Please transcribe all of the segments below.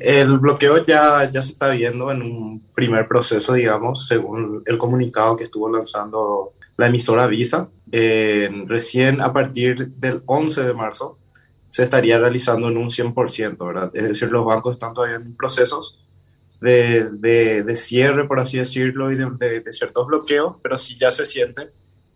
el bloqueo ya, ya se está viendo en un primer proceso, digamos, según el comunicado que estuvo lanzando la emisora Visa. recién a partir del 11 de marzo se estaría realizando en un 100%, ¿verdad? Es decir, los bancos están todavía en procesos de, de, cierre, por así decirlo, y de, de, ciertos bloqueos, pero sí ya se siente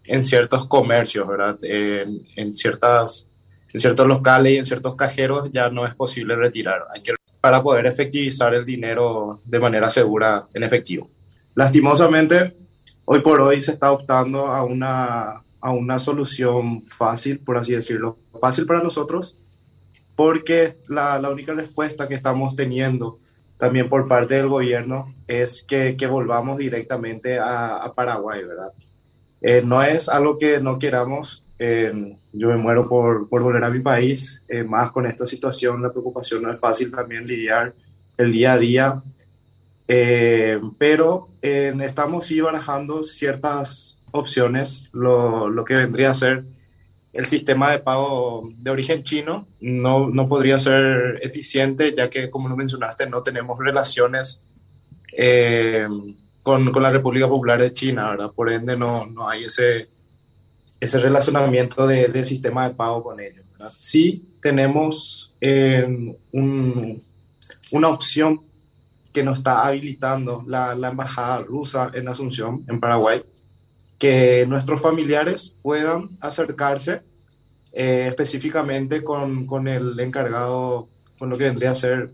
en ciertos comercios, ¿verdad? En, en, ciertas, en ciertos locales y en ciertos cajeros ya no es posible retirar. Hay que para poder efectivizar el dinero de manera segura en efectivo. Lastimosamente, hoy por hoy se está optando a una, a una solución fácil, por así decirlo, fácil para nosotros, porque la, la única respuesta que estamos teniendo también por parte del gobierno es que, que volvamos directamente a, a Paraguay, ¿verdad? Eh, no es algo que no queramos. Eh, yo me muero por, por, volver a mi país, eh, más con esta situación, la preocupación no es fácil también lidiar el día a día, pero estamos sí barajando ciertas opciones, lo, lo, que vendría a ser el sistema de pago de origen chino. No, no podría ser eficiente, ya que, como lo mencionaste, no tenemos relaciones con, con, la República Popular de China, ¿verdad? Por ende, no, no hay ese, ese relacionamiento de, de, sistema de pago con ellos. ¿verdad? Sí tenemos eh, un, una opción que nos está habilitando la, la, embajada rusa en Asunción, en Paraguay, que nuestros familiares puedan acercarse eh, específicamente con, con, el encargado, con lo que vendría a ser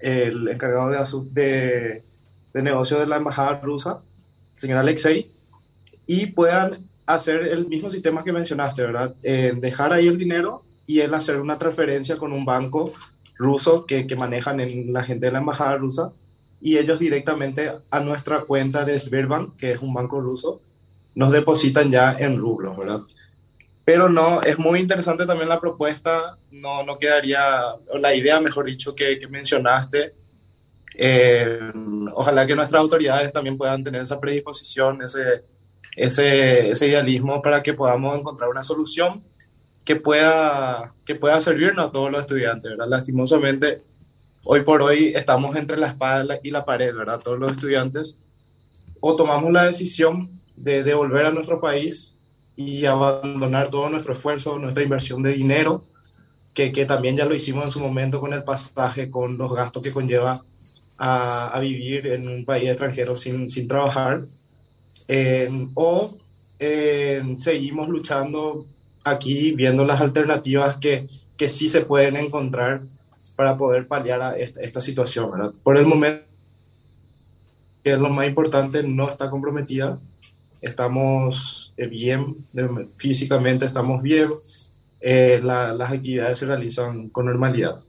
el encargado de, de de negocio de la embajada rusa, el señor Alexei, y puedan hacer el mismo sistema que mencionaste, ¿verdad? Eh, dejar ahí el dinero y él hacer una transferencia con un banco ruso que, que manejan en la gente de la embajada rusa y ellos directamente a nuestra cuenta de Sberbank, que es un banco ruso, nos depositan ya en rublos, ¿verdad? Pero no, es muy interesante también la propuesta, no, no quedaría, la idea, mejor dicho, que, que mencionaste, eh, ojalá que nuestras autoridades también puedan tener esa predisposición, ese, ese, ese, idealismo para que podamos encontrar una solución que pueda, que pueda servirnos a todos los estudiantes. ¿verdad? Lastimosamente, hoy por hoy estamos entre la espada y la pared, ¿verdad? Todos los estudiantes o tomamos la decisión de devolver a nuestro país y abandonar todo nuestro esfuerzo, nuestra inversión de dinero, que, que también ya lo hicimos en su momento con el pasaje, con los gastos que conlleva a, vivir en un país extranjero sin, sin trabajar, o seguimos luchando aquí viendo las alternativas que, que sí se pueden encontrar para poder paliar esta, situación. ¿verdad? Por el momento, que es lo más importante, no está comprometida. Estamos eh, bien, físicamente estamos bien, eh, la, las actividades se realizan con normalidad.